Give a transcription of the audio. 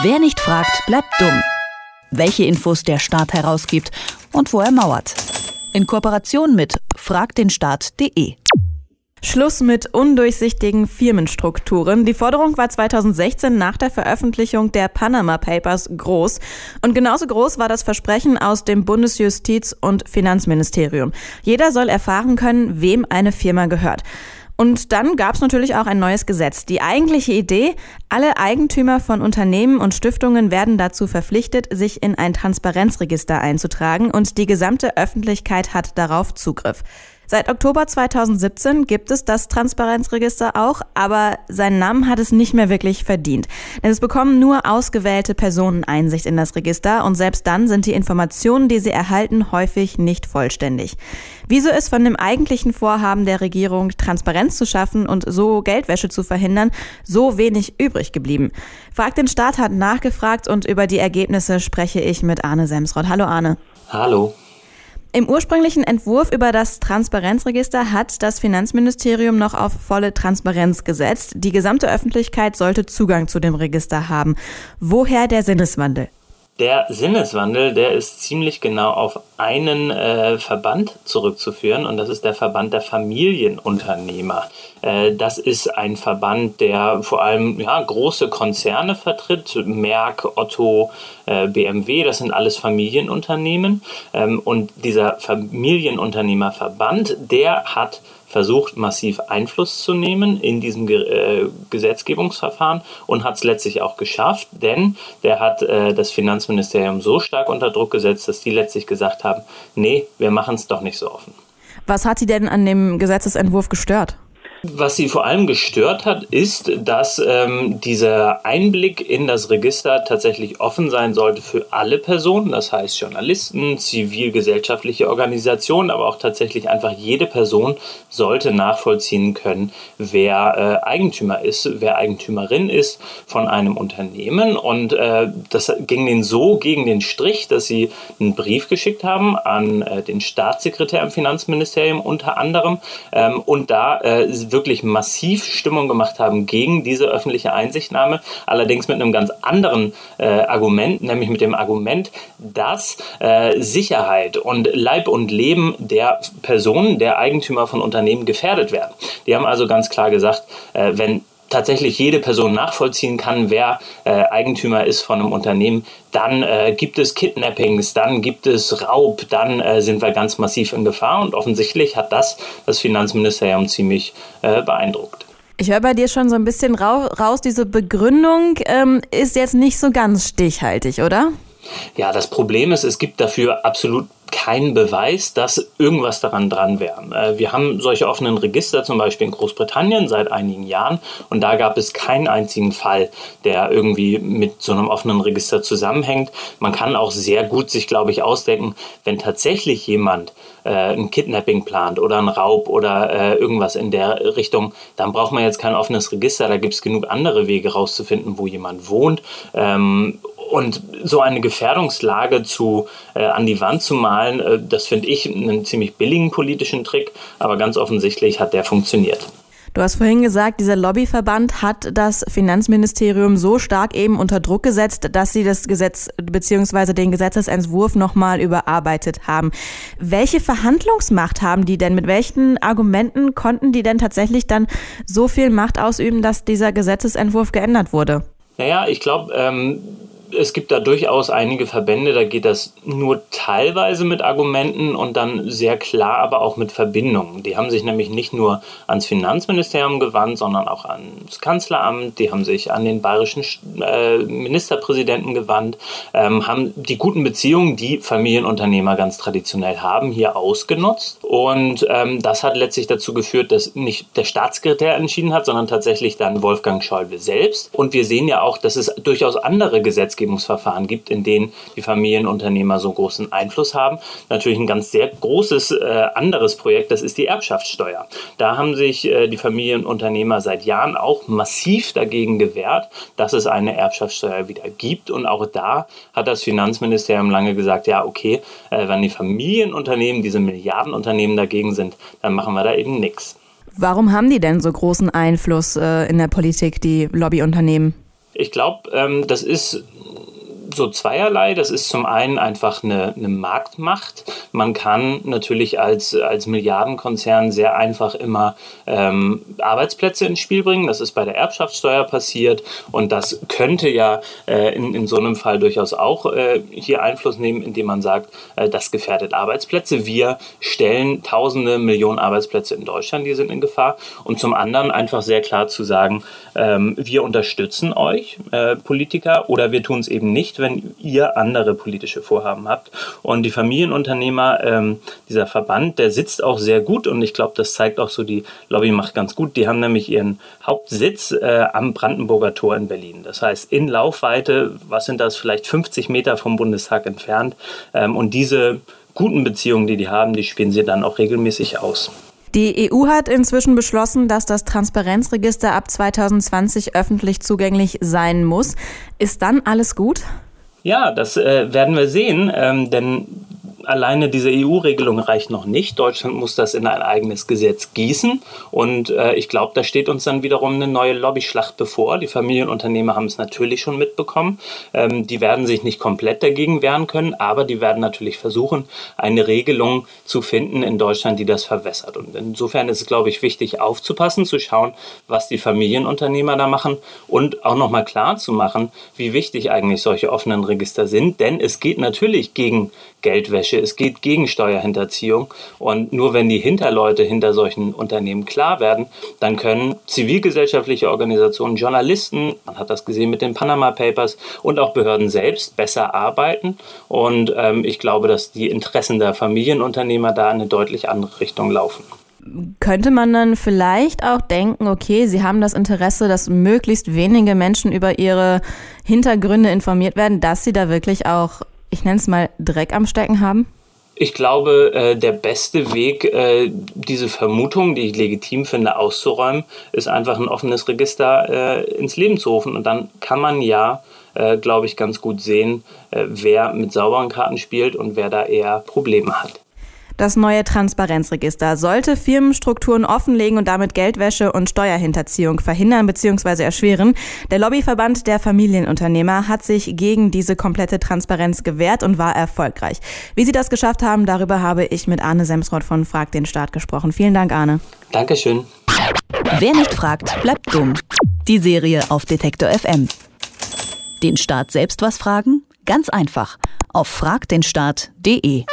Wer nicht fragt, bleibt dumm. Welche Infos der Staat herausgibt und wo er mauert. In Kooperation mit fragdenstaat.de. Schluss mit undurchsichtigen Firmenstrukturen. Die Forderung war 2016 nach der Veröffentlichung der Panama Papers groß. Und genauso groß war das Versprechen aus dem Bundesjustiz- und Finanzministerium. Jeder soll erfahren können, wem eine Firma gehört. Und dann gab es natürlich auch ein neues Gesetz. Die eigentliche Idee, alle Eigentümer von Unternehmen und Stiftungen werden dazu verpflichtet, sich in ein Transparenzregister einzutragen und die gesamte Öffentlichkeit hat darauf Zugriff. Seit Oktober 2017 gibt es das Transparenzregister auch, aber seinen Namen hat es nicht mehr wirklich verdient. Denn es bekommen nur ausgewählte Personen Einsicht in das Register und selbst dann sind die Informationen, die sie erhalten, häufig nicht vollständig. Wieso ist von dem eigentlichen Vorhaben der Regierung, Transparenz zu schaffen und so Geldwäsche zu verhindern, so wenig übrig geblieben? Fragt den Staat hat nachgefragt und über die Ergebnisse spreche ich mit Arne Semsrott. Hallo Arne. Hallo. Im ursprünglichen Entwurf über das Transparenzregister hat das Finanzministerium noch auf volle Transparenz gesetzt. Die gesamte Öffentlichkeit sollte Zugang zu dem Register haben. Woher der Sinneswandel? Der Sinneswandel, der ist ziemlich genau auf einen äh, Verband zurückzuführen und das ist der Verband der Familienunternehmer. Äh, das ist ein Verband, der vor allem ja, große Konzerne vertritt, Merck, Otto, äh, BMW, das sind alles Familienunternehmen. Ähm, und dieser Familienunternehmerverband, der hat versucht, massiv Einfluss zu nehmen in diesem äh, Gesetzgebungsverfahren und hat es letztlich auch geschafft, denn der hat äh, das Finanzministerium so stark unter Druck gesetzt, dass die letztlich gesagt haben, nee, wir machen es doch nicht so offen. Was hat Sie denn an dem Gesetzesentwurf gestört? Was sie vor allem gestört hat, ist, dass ähm, dieser Einblick in das Register tatsächlich offen sein sollte für alle Personen, das heißt Journalisten, zivilgesellschaftliche Organisationen, aber auch tatsächlich einfach jede Person sollte nachvollziehen können, wer äh, Eigentümer ist, wer Eigentümerin ist von einem Unternehmen. Und äh, das ging denen so gegen den Strich, dass sie einen Brief geschickt haben an äh, den Staatssekretär im Finanzministerium unter anderem ähm, und da äh, wirklich massiv Stimmung gemacht haben gegen diese öffentliche Einsichtnahme, allerdings mit einem ganz anderen äh, Argument, nämlich mit dem Argument, dass äh, Sicherheit und Leib und Leben der Personen, der Eigentümer von Unternehmen gefährdet werden. Die haben also ganz klar gesagt, äh, wenn tatsächlich jede Person nachvollziehen kann, wer äh, Eigentümer ist von einem Unternehmen, dann äh, gibt es Kidnappings, dann gibt es Raub, dann äh, sind wir ganz massiv in Gefahr und offensichtlich hat das das Finanzministerium ziemlich äh, beeindruckt. Ich höre bei dir schon so ein bisschen raus, diese Begründung ähm, ist jetzt nicht so ganz stichhaltig, oder? Ja, das Problem ist, es gibt dafür absolut kein Beweis, dass irgendwas daran dran wäre. Äh, wir haben solche offenen Register zum Beispiel in Großbritannien seit einigen Jahren und da gab es keinen einzigen Fall, der irgendwie mit so einem offenen Register zusammenhängt. Man kann auch sehr gut sich, glaube ich, ausdenken, wenn tatsächlich jemand äh, ein Kidnapping plant oder ein Raub oder äh, irgendwas in der Richtung, dann braucht man jetzt kein offenes Register. Da gibt es genug andere Wege rauszufinden, wo jemand wohnt. Ähm, und so eine Gefährdungslage zu, äh, an die Wand zu malen, äh, das finde ich einen ziemlich billigen politischen Trick, aber ganz offensichtlich hat der funktioniert. Du hast vorhin gesagt, dieser Lobbyverband hat das Finanzministerium so stark eben unter Druck gesetzt, dass sie das Gesetz bzw. den Gesetzesentwurf nochmal überarbeitet haben. Welche Verhandlungsmacht haben die denn? Mit welchen Argumenten konnten die denn tatsächlich dann so viel Macht ausüben, dass dieser Gesetzesentwurf geändert wurde? Naja, ich glaube, ähm, es gibt da durchaus einige Verbände, da geht das nur teilweise mit Argumenten und dann sehr klar, aber auch mit Verbindungen. Die haben sich nämlich nicht nur ans Finanzministerium gewandt, sondern auch ans Kanzleramt, die haben sich an den bayerischen äh, Ministerpräsidenten gewandt, ähm, haben die guten Beziehungen, die Familienunternehmer ganz traditionell haben, hier ausgenutzt. Und ähm, das hat letztlich dazu geführt, dass nicht der Staatssekretär entschieden hat, sondern tatsächlich dann Wolfgang Schäuble selbst. Und wir sehen ja auch, dass es durchaus andere Gesetzgeber Gesetzgebungsverfahren gibt, in denen die Familienunternehmer so großen Einfluss haben. Natürlich ein ganz sehr großes äh, anderes Projekt, das ist die Erbschaftssteuer. Da haben sich äh, die Familienunternehmer seit Jahren auch massiv dagegen gewehrt, dass es eine Erbschaftssteuer wieder gibt. Und auch da hat das Finanzministerium lange gesagt, ja, okay, äh, wenn die Familienunternehmen, diese Milliardenunternehmen dagegen sind, dann machen wir da eben nichts. Warum haben die denn so großen Einfluss äh, in der Politik, die Lobbyunternehmen? Ich glaube, ähm, das ist so zweierlei. Das ist zum einen einfach eine, eine Marktmacht. Man kann natürlich als, als Milliardenkonzern sehr einfach immer ähm, Arbeitsplätze ins Spiel bringen. Das ist bei der Erbschaftssteuer passiert und das könnte ja äh, in, in so einem Fall durchaus auch äh, hier Einfluss nehmen, indem man sagt, äh, das gefährdet Arbeitsplätze. Wir stellen tausende Millionen Arbeitsplätze in Deutschland, die sind in Gefahr. Und zum anderen einfach sehr klar zu sagen, ähm, wir unterstützen euch, äh, Politiker, oder wir tun es eben nicht, wenn ihr andere politische Vorhaben habt. Und die Familienunternehmer, ähm, dieser Verband, der sitzt auch sehr gut und ich glaube, das zeigt auch so die Lobbymacht ganz gut. Die haben nämlich ihren Hauptsitz äh, am Brandenburger Tor in Berlin. Das heißt, in Laufweite, was sind das, vielleicht 50 Meter vom Bundestag entfernt. Ähm, und diese guten Beziehungen, die die haben, die spielen sie dann auch regelmäßig aus. Die EU hat inzwischen beschlossen, dass das Transparenzregister ab 2020 öffentlich zugänglich sein muss. Ist dann alles gut? Ja, das äh, werden wir sehen, ähm, denn alleine diese EU-Regelung reicht noch nicht. Deutschland muss das in ein eigenes Gesetz gießen. Und äh, ich glaube, da steht uns dann wiederum eine neue Lobbyschlacht bevor. Die Familienunternehmer haben es natürlich schon mitbekommen. Ähm, die werden sich nicht komplett dagegen wehren können, aber die werden natürlich versuchen, eine Regelung zu finden in Deutschland, die das verwässert. Und insofern ist es, glaube ich, wichtig aufzupassen, zu schauen, was die Familienunternehmer da machen und auch nochmal klar zu machen, wie wichtig eigentlich solche offenen Register sind. Denn es geht natürlich gegen Geldwäsche, es geht gegen Steuerhinterziehung. Und nur wenn die Hinterleute hinter solchen Unternehmen klar werden, dann können zivilgesellschaftliche Organisationen, Journalisten, man hat das gesehen mit den Panama Papers und auch Behörden selbst besser arbeiten. Und ähm, ich glaube, dass die Interessen der Familienunternehmer da in eine deutlich andere Richtung laufen. Könnte man dann vielleicht auch denken, okay, Sie haben das Interesse, dass möglichst wenige Menschen über ihre Hintergründe informiert werden, dass sie da wirklich auch ich nenne es mal, Dreck am Stecken haben? Ich glaube, äh, der beste Weg, äh, diese Vermutung, die ich legitim finde, auszuräumen, ist einfach ein offenes Register äh, ins Leben zu rufen. Und dann kann man ja, glaube ich, ganz gut sehen, wer mit sauberen Karten spielt und wer da eher Probleme hat. Das neue Transparenzregister sollte Firmenstrukturen offenlegen und damit Geldwäsche und Steuerhinterziehung verhindern bzw. erschweren. Der Lobbyverband der Familienunternehmer hat sich gegen diese komplette Transparenz gewehrt und war erfolgreich. Wie sie das geschafft haben, darüber habe ich mit Arne Semsroth von Frag den Staat gesprochen. Vielen Dank, Arne. Dankeschön. Wer nicht fragt, bleibt dumm. Die Serie auf Detektor FM. Den Staat selbst was fragen? Ganz einfach. Auf fragdenstaat.de.